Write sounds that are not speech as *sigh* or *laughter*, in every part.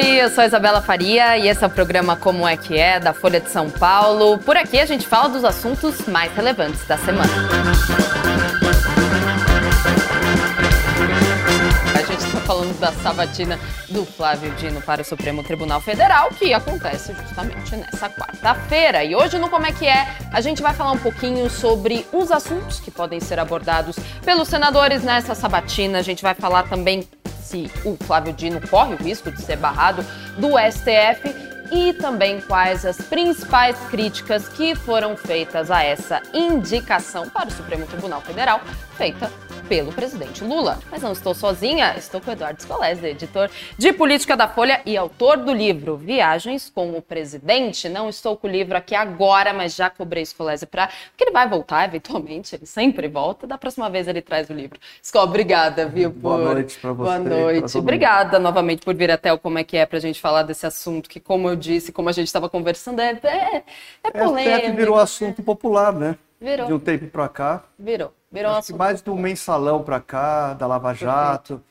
Oi, eu sou Isabela Faria e esse é o programa Como é que é, da Folha de São Paulo. Por aqui a gente fala dos assuntos mais relevantes da semana. A gente está falando da sabatina do Flávio Dino para o Supremo Tribunal Federal, que acontece justamente nessa quarta-feira. E hoje no Como é que é, a gente vai falar um pouquinho sobre os assuntos que podem ser abordados pelos senadores nessa sabatina. A gente vai falar também se o Flávio Dino corre o risco de ser barrado do STF e também quais as principais críticas que foram feitas a essa indicação para o Supremo Tribunal Federal, feita pelo presidente Lula. Mas não estou sozinha, estou com o Eduardo Scolese, editor de política da Folha e autor do livro Viagens com o Presidente. Não estou com o livro aqui agora, mas já cobrei Scolese para porque ele vai voltar eventualmente, ele sempre volta. Da próxima vez ele traz o livro. Scol, obrigada, viu? Por... Boa noite para você. Boa noite. Obrigada novamente por vir até o Como é que é para a gente falar desse assunto que, como eu disse, como a gente estava conversando, é, é, é polêmico. É, virou assunto popular, né? Virou. De um tempo para cá. Virou. Virou Acho que mais do mensalão para cá, da Lava Jato.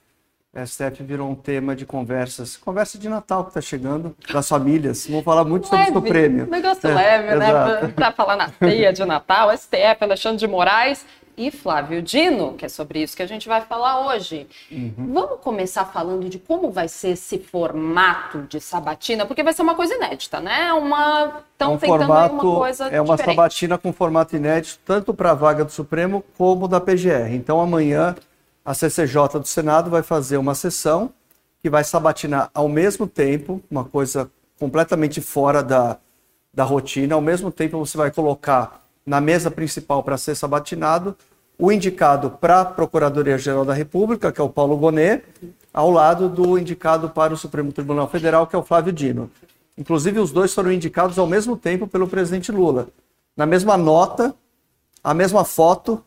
STF virou um tema de conversas. Conversa de Natal que está chegando, das famílias. Vamos falar muito leve, sobre o prêmio. Negócio é, leve, né? Para falar na ceia de Natal, STF, Alexandre de Moraes e Flávio Dino, que é sobre isso que a gente vai falar hoje. Uhum. Vamos começar falando de como vai ser esse formato de sabatina, porque vai ser uma coisa inédita, né? Uma estão é um tentando formato, uma coisa É uma diferente. sabatina com formato inédito, tanto para a vaga do Supremo como da PGR. Então amanhã a CCJ do Senado vai fazer uma sessão que vai sabatinar ao mesmo tempo, uma coisa completamente fora da, da rotina, ao mesmo tempo você vai colocar na mesa principal para ser sabatinado, o indicado para a Procuradoria-Geral da República, que é o Paulo Gonet, ao lado do indicado para o Supremo Tribunal Federal, que é o Flávio Dino. Inclusive, os dois foram indicados ao mesmo tempo pelo presidente Lula. Na mesma nota, a mesma foto,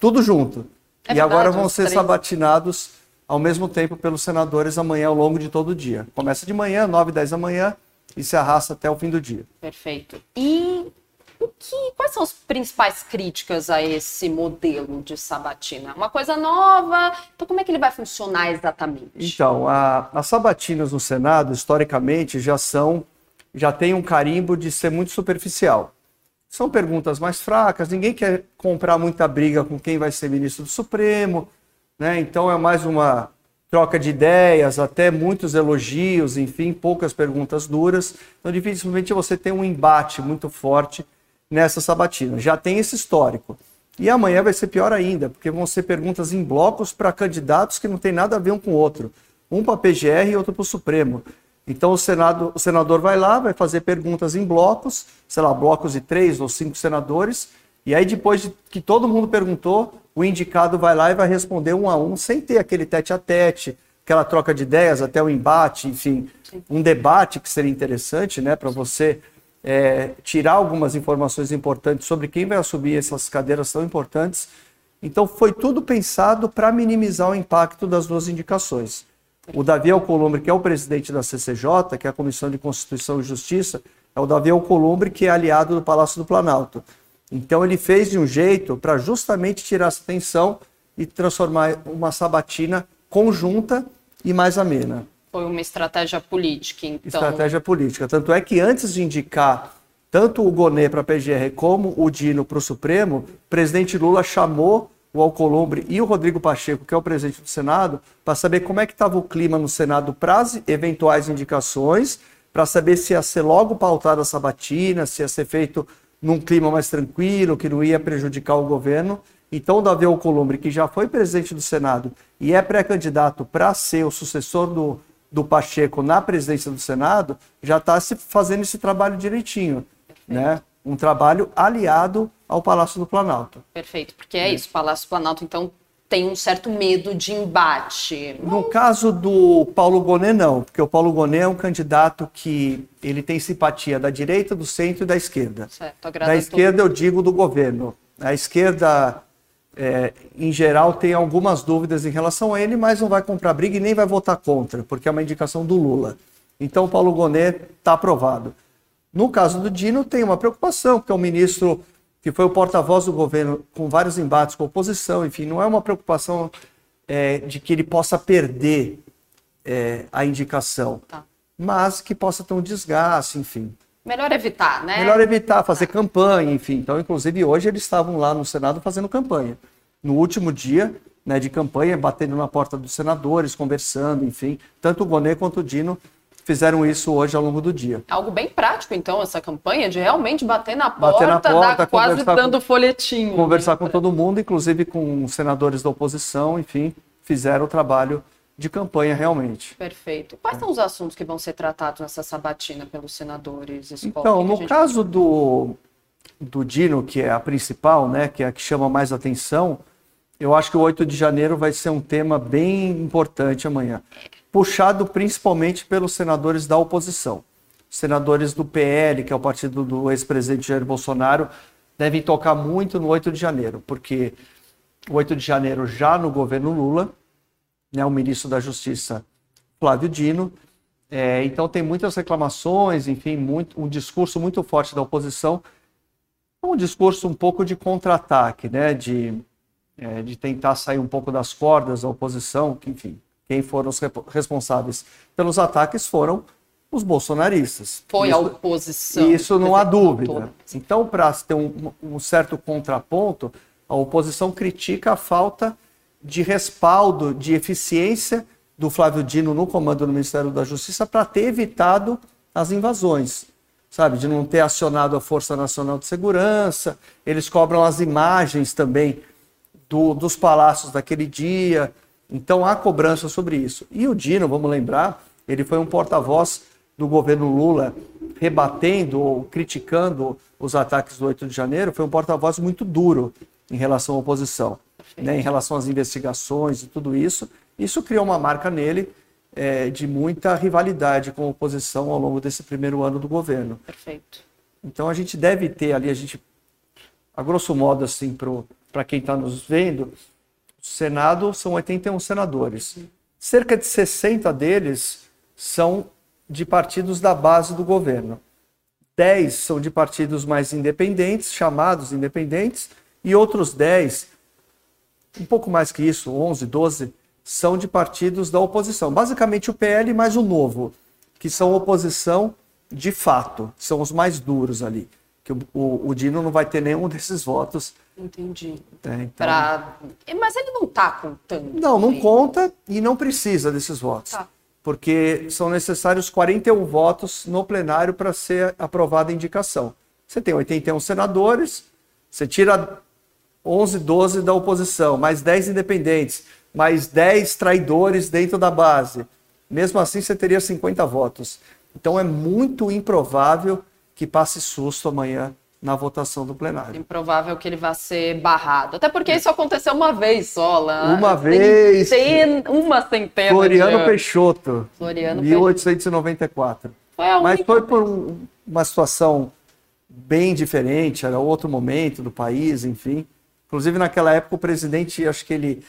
tudo junto. É e verdade, agora vão ser três. sabatinados ao mesmo tempo pelos senadores amanhã ao longo de todo o dia. Começa de manhã, 9, 10 da manhã, e se arrasta até o fim do dia. Perfeito. E o que, quais são as principais críticas a esse modelo de sabatina? Uma coisa nova, então como é que ele vai funcionar exatamente? Então, a, as sabatinas no Senado, historicamente, já são, já tem um carimbo de ser muito superficial. São perguntas mais fracas, ninguém quer comprar muita briga com quem vai ser ministro do Supremo, né? Então é mais uma troca de ideias, até muitos elogios, enfim, poucas perguntas duras. Então, dificilmente você tem um embate muito forte nessa sabatina. Já tem esse histórico. E amanhã vai ser pior ainda, porque vão ser perguntas em blocos para candidatos que não tem nada a ver um com o outro. Um para a PGR e outro para o Supremo. Então o, Senado, o senador vai lá, vai fazer perguntas em blocos, sei lá, blocos de três ou cinco senadores, e aí depois de que todo mundo perguntou, o indicado vai lá e vai responder um a um, sem ter aquele tete a tete, aquela troca de ideias, até o embate, enfim, um debate que seria interessante, né, para você é, tirar algumas informações importantes sobre quem vai assumir essas cadeiras tão importantes. Então, foi tudo pensado para minimizar o impacto das duas indicações. O Davi Alcolumbre, que é o presidente da CCJ, que é a Comissão de Constituição e Justiça, é o Davi Alcolumbre, que é aliado do Palácio do Planalto. Então, ele fez de um jeito para justamente tirar essa tensão e transformar uma sabatina conjunta e mais amena. Foi uma estratégia política, então. Estratégia política. Tanto é que antes de indicar tanto o Gonê para a PGR como o Dino para o Supremo, o presidente Lula chamou o Alcolumbre e o Rodrigo Pacheco, que é o presidente do Senado, para saber como é que estava o clima no Senado para as eventuais indicações, para saber se ia ser logo pautada a sabatina, se ia ser feito num clima mais tranquilo, que não ia prejudicar o governo. Então, o Davi Alcolumbre, que já foi presidente do Senado e é pré-candidato para ser o sucessor do do Pacheco na presidência do Senado já está se fazendo esse trabalho direitinho, Perfeito. né? Um trabalho aliado ao Palácio do Planalto. Perfeito, porque é, é. isso, o Palácio do Planalto então tem um certo medo de embate. No caso do Paulo Gonet, não, porque o Paulo Gonet é um candidato que ele tem simpatia da direita, do centro e da esquerda. Certo, da esquerda eu digo do governo. A esquerda é, em geral, tem algumas dúvidas em relação a ele, mas não vai comprar briga e nem vai votar contra, porque é uma indicação do Lula. Então, o Paulo Gonet está aprovado. No caso do Dino, tem uma preocupação, porque é um ministro que foi o porta-voz do governo com vários embates com a oposição, enfim, não é uma preocupação é, de que ele possa perder é, a indicação. Tá. mas que possa ter um desgaste, enfim. Melhor evitar, né? Melhor evitar, fazer campanha, enfim. Então, inclusive, hoje eles estavam lá no Senado fazendo campanha. No último dia né, de campanha, batendo na porta dos senadores, conversando, enfim. Tanto o Gonê quanto o Dino fizeram isso hoje ao longo do dia. Algo bem prático, então, essa campanha de realmente bater na porta, bater na porta dar, quase dando com, folhetinho. Conversar né? com todo mundo, inclusive com senadores da oposição, enfim, fizeram o trabalho de campanha realmente. Perfeito. Quais são os assuntos que vão ser tratados nessa sabatina pelos senadores? Então, no gente... caso do, do Dino, que é a principal, né, que é a que chama mais atenção, eu acho que o 8 de janeiro vai ser um tema bem importante amanhã puxado principalmente pelos senadores da oposição. Senadores do PL, que é o partido do ex-presidente Jair Bolsonaro, devem tocar muito no 8 de janeiro, porque o 8 de janeiro, já no governo Lula, né, o ministro da Justiça, Flávio Dino, é, então tem muitas reclamações, enfim, muito, um discurso muito forte da oposição, um discurso um pouco de contra-ataque, né, de, é, de tentar sair um pouco das cordas da oposição, que, enfim, quem foram os responsáveis pelos ataques foram os bolsonaristas. Foi isso, a oposição. Isso não há dúvida. Então, para ter um, um, certo contraponto, a oposição critica a falta de respaldo, de eficiência do Flávio Dino no comando do Ministério da Justiça para ter evitado as invasões, sabe? De não ter acionado a Força Nacional de Segurança. Eles cobram as imagens também do, dos palácios daquele dia, então há cobrança sobre isso. E o Dino, vamos lembrar, ele foi um porta-voz do governo Lula, rebatendo ou criticando os ataques do 8 de janeiro, foi um porta-voz muito duro em relação à oposição, né, em relação às investigações e tudo isso. Isso criou uma marca nele é, de muita rivalidade com a oposição ao longo desse primeiro ano do governo. Perfeito. Então a gente deve ter ali, a gente, a grosso modo, assim, para quem está nos vendo, Senado são 81 senadores. Cerca de 60 deles são de partidos da base do governo. 10 são de partidos mais independentes, chamados independentes, e outros 10, um pouco mais que isso, 11, 12, são de partidos da oposição. Basicamente o PL mais o Novo, que são oposição de fato, são os mais duros ali. Que o, o, o Dino não vai ter nenhum desses votos Entendi. É, então... pra... Mas ele não está contando. Não, não conta e não precisa desses votos. Tá. Porque são necessários 41 votos no plenário para ser aprovada a indicação. Você tem 81 senadores, você tira 11, 12 da oposição, mais 10 independentes, mais 10 traidores dentro da base. Mesmo assim, você teria 50 votos. Então é muito improvável que passe susto amanhã na votação do plenário. Improvável que ele vá ser barrado. Até porque isso aconteceu uma vez só lá. Uma vez. Tem uma centena. Floriano de... Peixoto. Floriano 1894. Foi Mas foi por um, uma situação bem diferente, era outro momento do país, enfim. Inclusive naquela época o presidente, acho que ele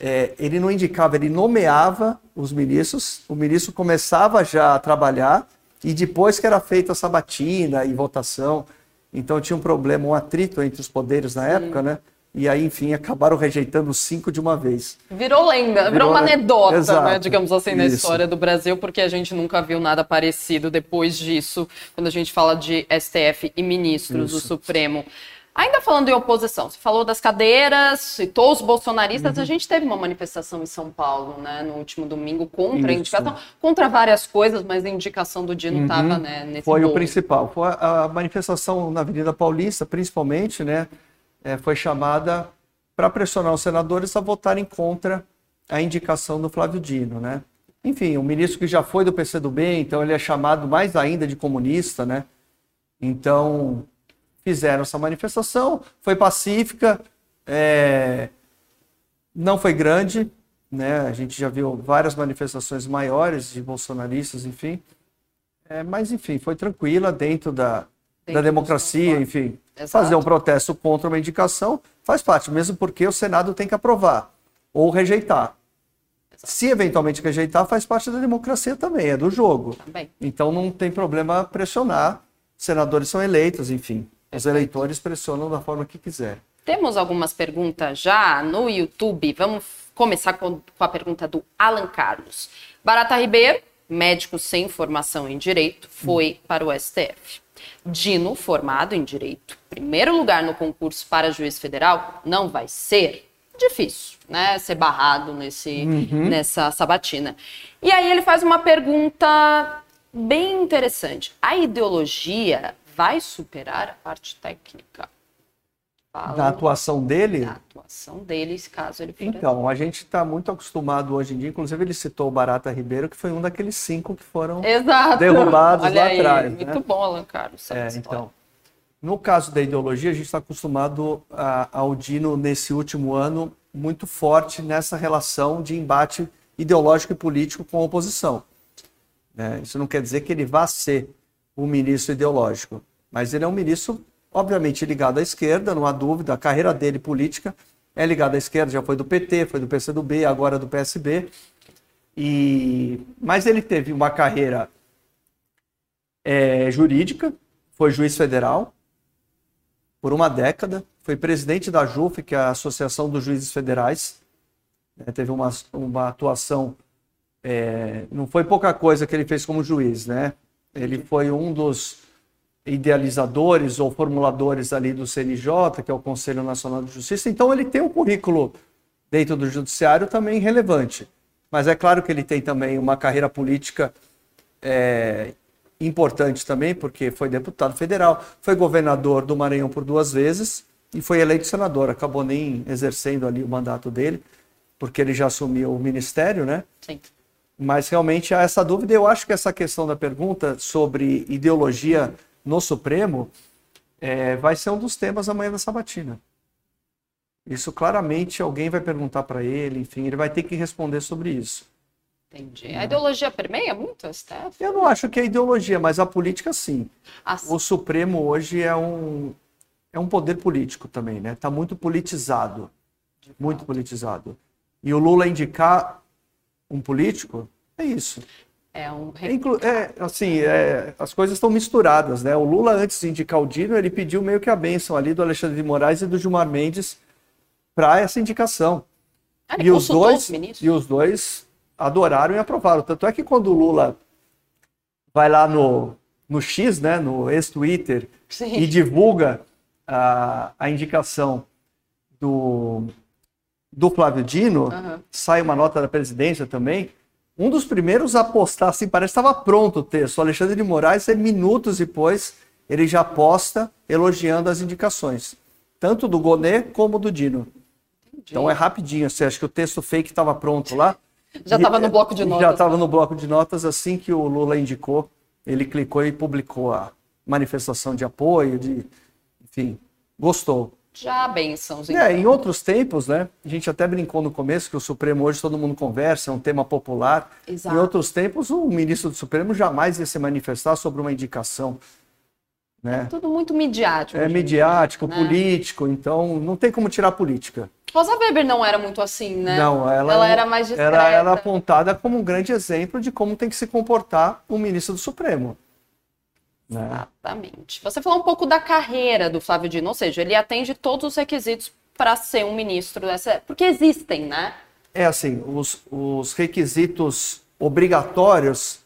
é, ele não indicava, ele nomeava os ministros, o ministro começava já a trabalhar e depois que era feita a sabatina e votação, então tinha um problema, um atrito entre os poderes na época, né? E aí, enfim, acabaram rejeitando cinco de uma vez. Virou lenda, virou, virou uma anedota, né, né, digamos assim, na isso. história do Brasil, porque a gente nunca viu nada parecido depois disso, quando a gente fala de STF e ministros isso. do Supremo. Ainda falando em oposição, você falou das cadeiras, citou os bolsonaristas, uhum. a gente teve uma manifestação em São Paulo, né, no último domingo, contra Isso. a indicação, contra várias coisas, mas a indicação do Dino estava uhum. né, nesse Foi bolo. o principal. Foi a manifestação na Avenida Paulista, principalmente, né, é, foi chamada para pressionar os senadores a votarem contra a indicação do Flávio Dino, né. Enfim, um ministro que já foi do PCdoB, então ele é chamado mais ainda de comunista, né. Então, fizeram essa manifestação, foi pacífica, é, não foi grande, né? A gente já viu várias manifestações maiores de bolsonaristas, enfim. É, mas, enfim, foi tranquila dentro da, dentro da democracia, enfim. Exato. Fazer um protesto contra uma indicação faz parte, mesmo porque o Senado tem que aprovar ou rejeitar. Exato. Se eventualmente rejeitar, faz parte da democracia também, é do jogo. Também. Então não tem problema pressionar. Senadores são eleitos, enfim. Os eleitores pressionam da forma que quiser. Temos algumas perguntas já no YouTube. Vamos começar com, a pergunta do Alan Carlos. Barata Ribeiro médico sem formação em direito, foi para o STF. Dino, formado em direito, primeiro lugar no concurso para juiz federal, não vai ser difícil, né? Ser barrado nesse, uhum. nessa sabatina. E aí ele faz uma pergunta bem interessante. A ideologia vai superar a parte técnica? Fala da atuação dele? Da atuação dele, caso ele for. Então, a gente está muito acostumado hoje em dia, inclusive ele citou o Barata Ribeiro, que foi um daqueles cinco que foram Exato. derrubados Olha lá aí, atrás. Muito né? bom, Alan Carlos. É, então, no caso da ideologia, a gente está acostumado a, ao Dino, nesse último ano, muito forte nessa relação de embate ideológico e político com a oposição. Né? Isso não quer dizer que ele vá ser um ministro ideológico, mas ele é um ministro obviamente ligado à esquerda, não há dúvida, a carreira dele política é ligada à esquerda, já foi do PT, foi do PCdoB, agora do PSB. E... Mas ele teve uma carreira é, jurídica, foi juiz federal por uma década, foi presidente da JUF, que é a Associação dos Juízes Federais, é, teve uma, uma atuação, é, não foi pouca coisa que ele fez como juiz, né? Ele foi um dos idealizadores ou formuladores ali do CNJ, que é o Conselho Nacional de Justiça. Então ele tem um currículo dentro do judiciário também relevante. Mas é claro que ele tem também uma carreira política é, importante também, porque foi deputado federal, foi governador do Maranhão por duas vezes e foi eleito senador. Acabou nem exercendo ali o mandato dele, porque ele já assumiu o ministério, né? Sim. Mas realmente há essa dúvida. Eu acho que essa questão da pergunta sobre ideologia no Supremo, é, vai ser um dos temas amanhã da sabatina. Isso claramente alguém vai perguntar para ele, enfim, ele vai ter que responder sobre isso. Entendi. A ideologia permeia muito STF? Eu não acho que é ideologia, mas a política sim. Assim. O Supremo hoje é um, é um poder político também, né? Está muito politizado. Muito politizado. E o Lula indicar um político, é isso. É um é, assim, é, as coisas estão misturadas, né? O Lula, antes de indicar o Dino, ele pediu meio que a bênção ali do Alexandre de Moraes e do Gilmar Mendes para essa indicação. Ah, e os dois os e os dois adoraram e aprovaram. Tanto é que quando o Lula vai lá no, no X, né, no ex-Twitter, e divulga a, a indicação do, do Flávio Dino, uhum. sai uma nota da presidência também, um dos primeiros a postar, assim, parece que estava pronto o texto. O Alexandre de Moraes, é minutos depois, ele já posta elogiando as indicações, tanto do Gonê como do Dino. Entendi. Então é rapidinho, você acha que o texto fake estava pronto lá? Já estava no bloco de notas. Já estava né? no bloco de notas assim que o Lula indicou, ele clicou e publicou a manifestação de apoio, de, enfim, gostou já bênçãos. Então. É, em outros tempos, né? A gente até brincou no começo que o Supremo hoje todo mundo conversa, é um tema popular. Exato. Em outros tempos, o ministro do Supremo jamais ia se manifestar sobre uma indicação. Né? É tudo muito midiático. É midiático, né? político, então não tem como tirar política. Rosa Weber não era muito assim, né? Não, ela, ela era mais discreta. Ela era apontada como um grande exemplo de como tem que se comportar o ministro do Supremo. Né? Exatamente. Você falou um pouco da carreira do Flávio Dino, ou seja, ele atende todos os requisitos para ser um ministro dessa. Porque existem, né? É assim, os, os requisitos obrigatórios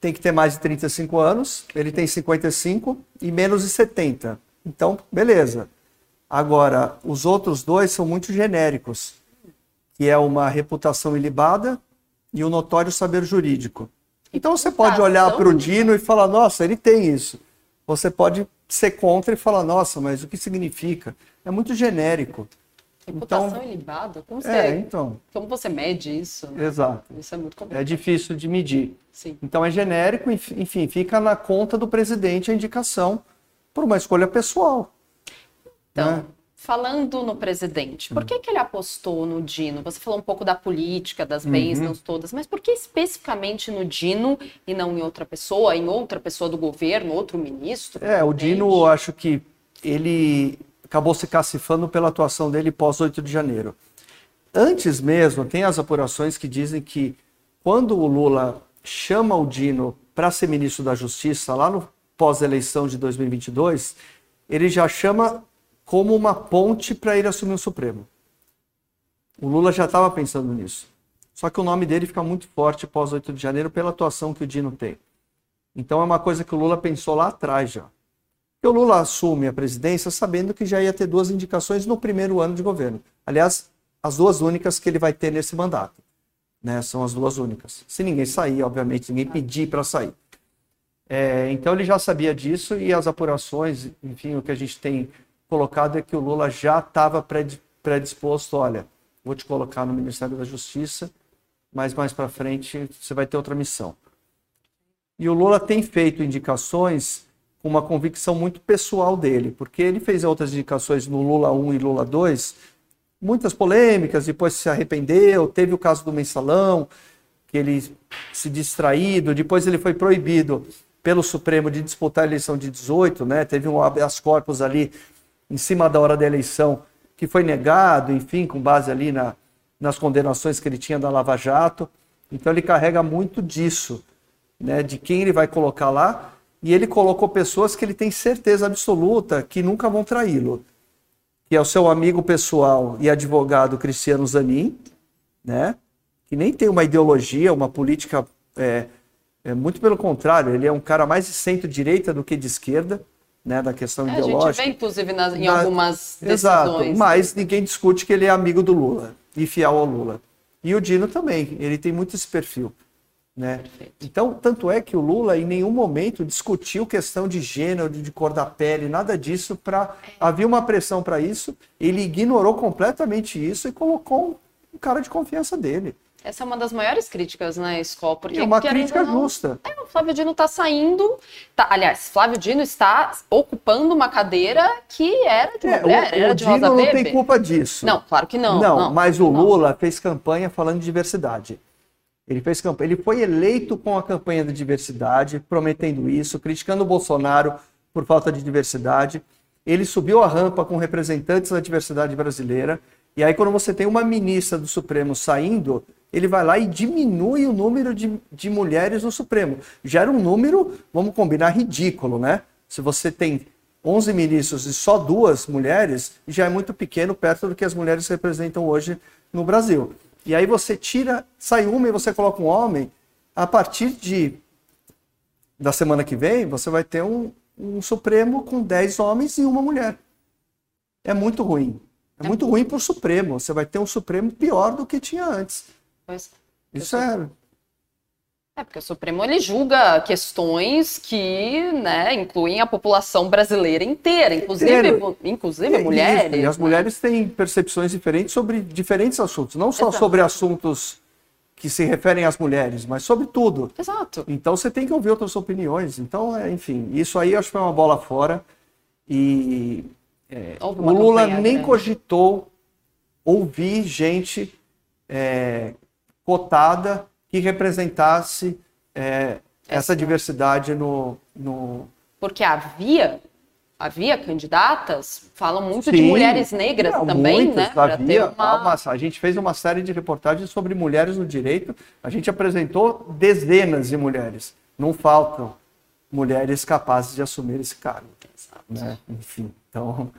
tem que ter mais de 35 anos, ele tem 55 e menos de 70. Então, beleza. Agora, os outros dois são muito genéricos, que é uma reputação ilibada e o um notório saber jurídico. Então você pode olhar para o Dino e falar, nossa, ele tem isso. Você pode ser contra e falar, nossa, mas o que significa? É muito genérico. Reputação então, ilibada? Como você, é, então. Como você mede isso? Né? Exato. Isso é muito complicado. É difícil de medir. Sim. Então é genérico, enfim, fica na conta do presidente a indicação por uma escolha pessoal. Então, né? Falando no presidente, por que, que ele apostou no Dino? Você falou um pouco da política, das uhum. bênçãos uhum. todas, mas por que especificamente no Dino e não em outra pessoa, em outra pessoa do governo, outro ministro? É, o Dino, eu acho que ele acabou se cacifando pela atuação dele pós 8 de janeiro. Antes mesmo, tem as apurações que dizem que quando o Lula chama o Dino para ser ministro da Justiça, lá no pós-eleição de 2022, ele já chama como uma ponte para ele assumir o Supremo. O Lula já estava pensando nisso. Só que o nome dele fica muito forte pós 8 de janeiro pela atuação que o Dino tem. Então é uma coisa que o Lula pensou lá atrás já. Porque o Lula assume a presidência sabendo que já ia ter duas indicações no primeiro ano de governo. Aliás, as duas únicas que ele vai ter nesse mandato. Né? São as duas únicas. Se ninguém sair, obviamente, ninguém pedir para sair. É, então ele já sabia disso e as apurações, enfim, o que a gente tem colocado é que o Lula já estava predisposto, olha, vou te colocar no Ministério da Justiça, mas mais para frente você vai ter outra missão. E o Lula tem feito indicações com uma convicção muito pessoal dele, porque ele fez outras indicações no Lula 1 e Lula 2, muitas polêmicas, depois se arrependeu, teve o caso do mensalão, que ele se distraído, depois ele foi proibido pelo Supremo de disputar a eleição de 18, né? Teve um habeas corpus ali em cima da hora da eleição que foi negado, enfim, com base ali na, nas condenações que ele tinha da Lava Jato. Então ele carrega muito disso, né? De quem ele vai colocar lá. E ele colocou pessoas que ele tem certeza absoluta que nunca vão traí-lo que é o seu amigo pessoal e advogado Cristiano Zanin, né? que nem tem uma ideologia, uma política, é, é muito pelo contrário, ele é um cara mais de centro-direita do que de esquerda, né, da questão é, ideológica. A gente vê, inclusive, nas, em Na, algumas decisões. Exato, mas ninguém discute que ele é amigo do Lula e fiel ao Lula. E o Dino também, ele tem muito esse perfil. Né? Então, tanto é que o Lula em nenhum momento discutiu questão de gênero, de cor da pele, nada disso. Pra... Havia uma pressão para isso, ele ignorou completamente isso e colocou um cara de confiança dele. Essa é uma das maiores críticas na escola, porque é uma crítica não, justa. É, o Flávio Dino está saindo, tá, aliás, Flávio Dino está ocupando uma cadeira que era de uma é, mulher, o, era o de Dino Rosa não Bebe. tem culpa disso. Não, claro que não. Não, não mas o. Lula fez campanha falando de diversidade. Ele fez campanha, ele foi eleito com a campanha de diversidade, prometendo isso, criticando o Bolsonaro por falta de diversidade. Ele subiu a rampa com representantes da diversidade brasileira. E aí, quando você tem uma ministra do Supremo saindo, ele vai lá e diminui o número de, de mulheres no Supremo. Já era um número, vamos combinar, ridículo, né? Se você tem 11 ministros e só duas mulheres, já é muito pequeno perto do que as mulheres representam hoje no Brasil. E aí você tira, sai uma e você coloca um homem. A partir de da semana que vem, você vai ter um, um Supremo com 10 homens e uma mulher. É muito ruim. É, é muito ruim para o Supremo. Você vai ter um Supremo pior do que tinha antes. Isso é é, porque o Supremo ele julga questões que né, incluem a população brasileira inteira, inclusive, é, inclusive mulheres. E as né? mulheres têm percepções diferentes sobre diferentes assuntos, não só Exato. sobre assuntos que se referem às mulheres, mas sobre tudo. Exato. Então você tem que ouvir outras opiniões. Então, é, enfim, isso aí eu acho que foi uma bola fora. E é, o Lula nem grande. cogitou ouvir gente é, cotada que representasse é, essa diversidade no, no. Porque havia havia candidatas, falam muito Sim, de mulheres negras também, muitas, né? Havia, uma... uma... a gente fez uma série de reportagens sobre mulheres no direito, a gente apresentou dezenas de mulheres. Não faltam mulheres capazes de assumir esse cargo. Né? Enfim, então,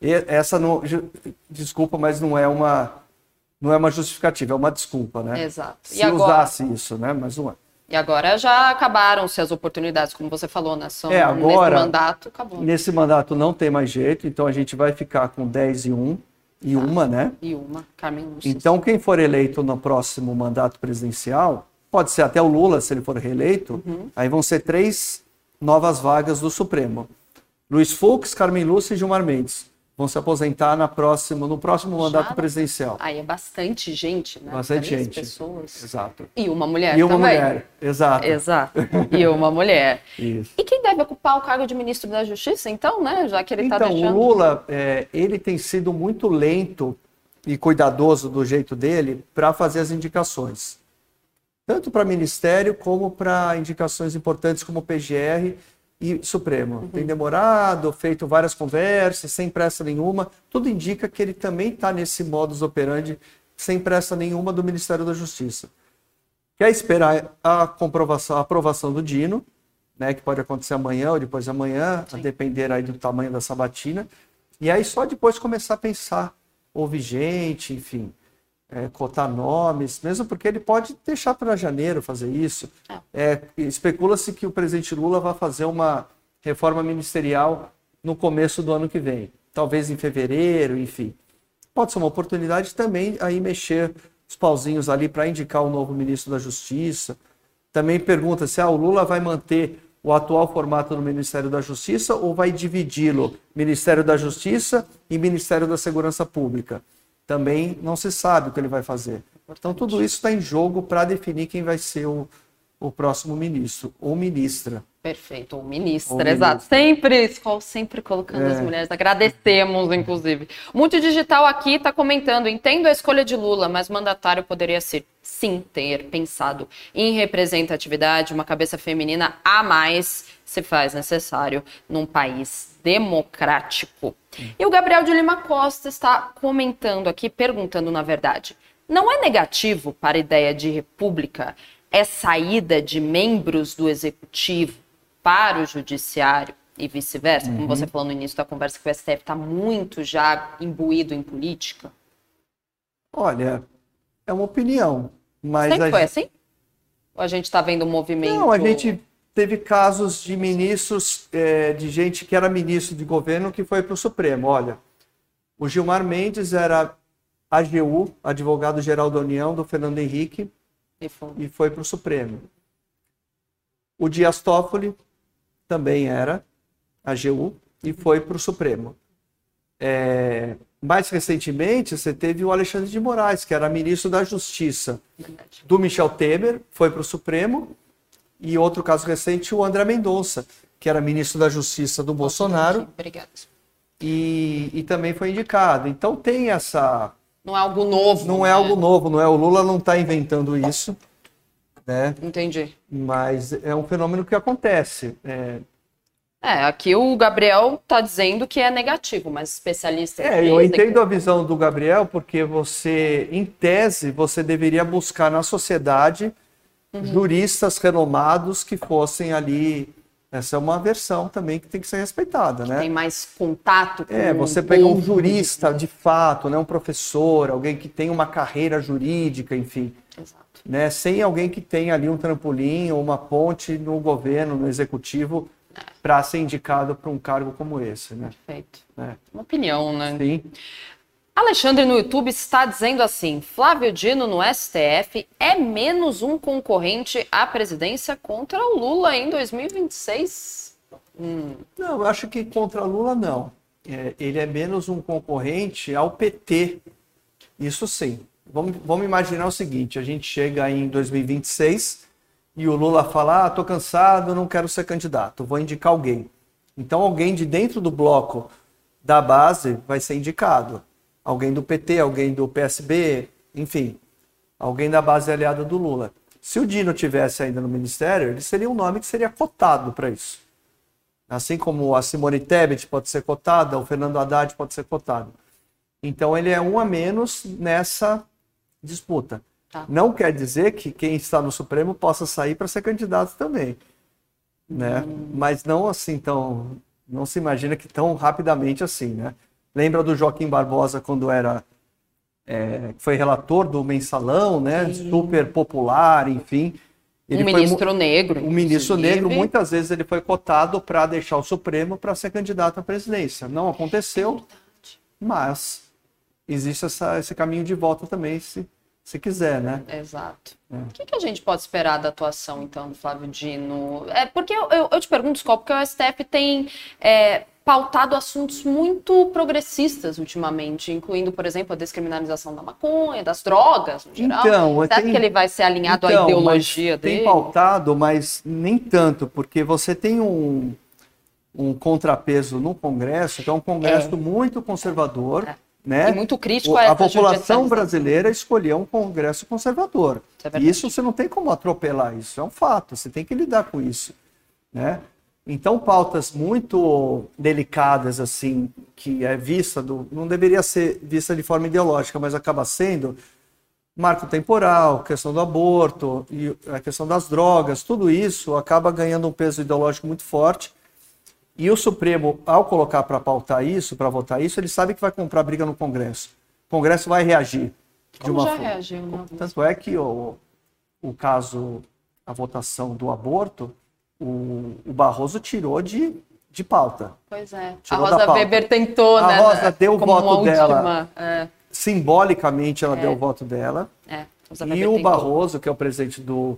é. essa não, desculpa, mas não é uma não é uma justificativa, é uma desculpa, né? Exato. Se agora... usasse isso, né? Mas não é. E agora já acabaram-se as oportunidades, como você falou, né? São, é, agora, nesse mandato, acabou. Nesse mandato não tem mais jeito, então a gente vai ficar com 10 e 1 e ah, uma, né? E uma, Carmen Lúcia. Então, quem for eleito no próximo mandato presidencial, pode ser até o Lula, se ele for reeleito, uhum. aí vão ser três novas vagas do Supremo. Luiz Fux, Carmen Lúcia e Gilmar Mendes vão se aposentar na próxima, no próximo mandato Já, presidencial. Aí é bastante gente, né? Bastante Três gente. pessoas. Exato. E uma mulher E uma também. mulher, exato. Exato. *laughs* E uma mulher. Isso. E quem deve ocupar o cargo de ministro da Justiça, então, né? Já que ele está então, deixando... o Lula, é, ele tem sido muito lento e cuidadoso do jeito dele para fazer as indicações. Tanto para ministério como para indicações importantes como o PGR e Supremo. Uhum. Tem demorado, feito várias conversas, sem pressa nenhuma. Tudo indica que ele também está nesse modus operandi, sem pressa nenhuma, do Ministério da Justiça. Quer esperar a comprovação, a aprovação do Dino, né, que pode acontecer amanhã ou depois de amanhã, Sim. a depender aí do tamanho da sabatina. E aí só depois começar a pensar, ouvir gente, enfim. É, cotar nomes, mesmo porque ele pode deixar para janeiro fazer isso. É, Especula-se que o presidente Lula vai fazer uma reforma ministerial no começo do ano que vem, talvez em fevereiro, enfim. Pode ser uma oportunidade também aí mexer os pauzinhos ali para indicar o novo ministro da Justiça. Também pergunta se ah, o Lula vai manter o atual formato do Ministério da Justiça ou vai dividi-lo Ministério da Justiça e Ministério da Segurança Pública. Também não se sabe o que ele vai fazer. Então tudo isso está em jogo para definir quem vai ser o, o próximo ministro ou ministra. Perfeito, ou ministra, ou exato. Ministra. Sempre, sempre colocando é. as mulheres. Agradecemos, inclusive. Muito Digital aqui está comentando: entendo a escolha de Lula, mas o mandatário poderia ser, sim, ter pensado em representatividade, uma cabeça feminina a mais se faz necessário num país democrático. E o Gabriel de Lima Costa está comentando aqui, perguntando na verdade: não é negativo para a ideia de república é saída de membros do executivo para o judiciário e vice-versa, uhum. como você falou no início da conversa, que o STF está muito já imbuído em política? Olha, é uma opinião, mas... Sempre foi gente... assim? Ou a gente está vendo um movimento... Não, a gente teve casos de ministros, é, de gente que era ministro de governo que foi para o Supremo. Olha, o Gilmar Mendes era AGU, advogado-geral da União, do Fernando Henrique, e foi, foi para o Supremo. O Dias Toffoli também era AGU e foi para o Supremo. É, mais recentemente, você teve o Alexandre de Moraes, que era ministro da Justiça do Michel Temer, foi para o Supremo. E outro caso recente, o André Mendonça, que era ministro da Justiça do Bolsonaro. Obrigado. E, e também foi indicado. Então tem essa não é algo novo. Não é né? é algo novo, não é? O Lula não está inventando isso. Né? Entendi. Mas é um fenômeno que acontece. É, é, aqui o Gabriel está dizendo que é negativo, mas especialista. É, eu entendo que... a visão do Gabriel, porque você, em tese, você deveria buscar na sociedade. Juristas renomados que fossem ali essa é uma versão também que tem que ser respeitada, né? Tem mais contato com É, você pega um jurista de fato, né, um professor, alguém que tem uma carreira jurídica, enfim. Exato. Né, sem alguém que tenha ali um trampolim ou uma ponte no governo, no executivo, é. para ser indicado para um cargo como esse, né? Perfeito. É. Uma opinião, né? Sim. Alexandre no YouTube está dizendo assim: Flávio Dino no STF é menos um concorrente à presidência contra o Lula em 2026? Hum. Não, eu acho que contra Lula não. É, ele é menos um concorrente ao PT. Isso sim. Vamos, vamos imaginar o seguinte: a gente chega em 2026 e o Lula fala: ah, tô cansado, não quero ser candidato, vou indicar alguém. Então, alguém de dentro do bloco da base vai ser indicado alguém do PT, alguém do PSB, enfim, alguém da base aliada do Lula. Se o Dino tivesse ainda no ministério, ele seria um nome que seria cotado para isso. Assim como a Simone Tebet pode ser cotada, o Fernando Haddad pode ser cotado. Então ele é um a menos nessa disputa. Tá. Não quer dizer que quem está no Supremo possa sair para ser candidato também. Né? Hum. Mas não assim tão. Não se imagina que tão rapidamente assim, né? Lembra do Joaquim Barbosa quando era é, foi relator do mensalão, né? Sim. Super popular, enfim. Ele um ministro negro. Um ministro negro, muitas vezes ele foi cotado para deixar o Supremo para ser candidato à presidência. Não aconteceu, mas existe essa, esse caminho de volta também, se, se quiser, né? Exato. É. O que, que, a gente pode esperar da atuação, então, do Flávio Dino? É, porque eu, eu, eu te pergunto, Scott, porque o STF tem é, pautado assuntos muito progressistas ultimamente, incluindo, por exemplo, a descriminalização da maconha, das drogas, no geral. Então, Será tem... que ele vai ser alinhado então, à ideologia dele? Tem pautado, mas nem tanto, porque você tem um, um contrapeso no Congresso, que é um Congresso é. muito conservador. É. Né? E muito crítico a, a população brasileira escolheu um Congresso conservador. Isso, é isso você não tem como atropelar, isso é um fato, você tem que lidar com isso. Né? Então, pautas muito delicadas, assim, que é vista, do, não deveria ser vista de forma ideológica, mas acaba sendo marco temporal, questão do aborto, e a questão das drogas, tudo isso acaba ganhando um peso ideológico muito forte. E o Supremo, ao colocar para pautar isso, para votar isso, ele sabe que vai comprar briga no Congresso. O Congresso vai reagir. de uma já forma. reagiu, né? Tanto é que o, o caso, a votação do aborto, o, o Barroso tirou de, de pauta. Pois é. A Tirou da Rosa. Weber tentou, A né? Rosa deu o voto dela. É, Simbolicamente, ela deu o voto dela. é. E o tentou. Barroso, que é o presidente do,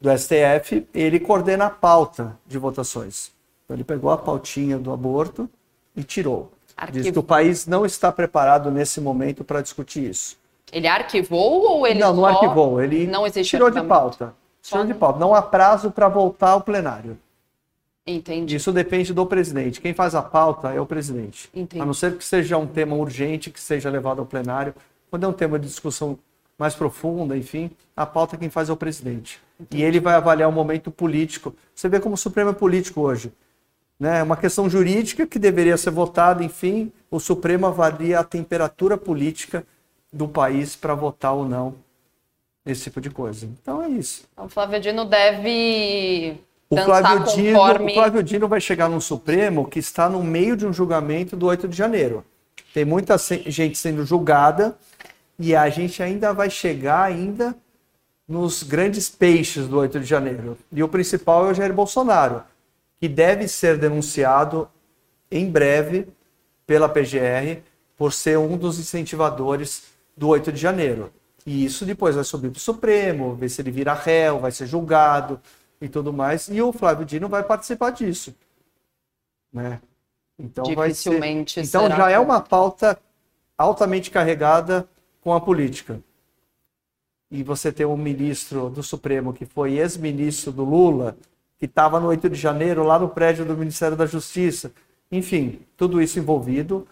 do STF, ele coordena a pauta de votações. Então, ele pegou a pautinha do aborto e tirou. Diz Arquivo- que o país não está preparado nesse momento para discutir isso. Ele arquivou ou ele não, não arquivou. Ele não tirou de pauta. Tirou de não- pauta. Não há prazo para voltar ao plenário. Entendi. Isso depende do presidente. Quem faz a pauta é o presidente. Entendi. A não ser que seja um tema urgente que seja levado ao plenário. Quando é um tema de discussão mais profunda, enfim, a pauta quem faz é o presidente. E ele vai avaliar o momento político. Você vê como o Supremo é político hoje. Né? É uma questão jurídica que deveria ser votada, enfim, o Supremo avalia a temperatura política do país para votar ou não esse tipo de coisa. Então é isso. O Flávio Dino deve O Flávio, Dino, conforme... o Flávio Dino vai chegar no Supremo que está no meio de um julgamento do 8 de janeiro. Tem muita gente sendo julgada e a gente ainda vai chegar ainda nos grandes peixes do 8 de janeiro. E o principal é o Jair Bolsonaro, que deve ser denunciado em breve pela PGR por ser um dos incentivadores do 8 de janeiro. E isso depois vai subir para o Supremo, ver se ele vira réu, vai ser julgado e tudo mais. E o Flávio Dino vai participar disso. Né? Então vai ser... Então já é que- uma pauta altamente carregada com a política. E você tem um ministro do Supremo que foi ex-ministro do Lula, que estava no 8 de janeiro lá no prédio do Ministério da Justiça. Enfim, tudo isso envolvido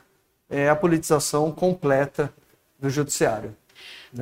é a politização completa do judiciário.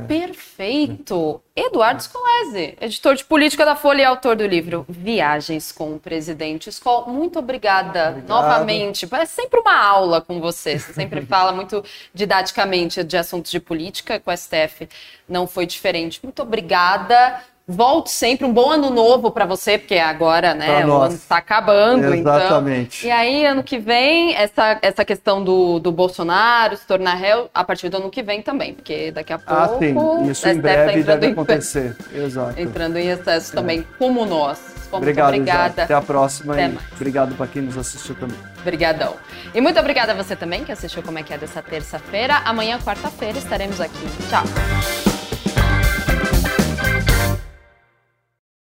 Perfeito! Eduardo Scolese, editor de política da Folha e autor do livro Viagens com o Presidente. Skol, muito obrigada Obrigado. novamente. É sempre uma aula com você. Você sempre *laughs* fala muito didaticamente de assuntos de política, com o STF não foi diferente. Muito obrigada. Volte sempre. Um bom ano novo para você, porque agora, né, o ano está acabando. Exatamente. Então. E aí, ano que vem, essa, essa questão do, do Bolsonaro se tornar réu, a partir do ano que vem também, porque daqui a pouco. Ah, sim. Isso em tá breve deve em- acontecer. Exato. Entrando em excesso também, como nós. Muito Obrigado, Zé. obrigada. Até a próxima Até e mais. obrigado para quem nos assistiu também. Obrigadão. E muito obrigada a você também que assistiu Como é que é dessa terça-feira. Amanhã, quarta-feira, estaremos aqui. Tchau.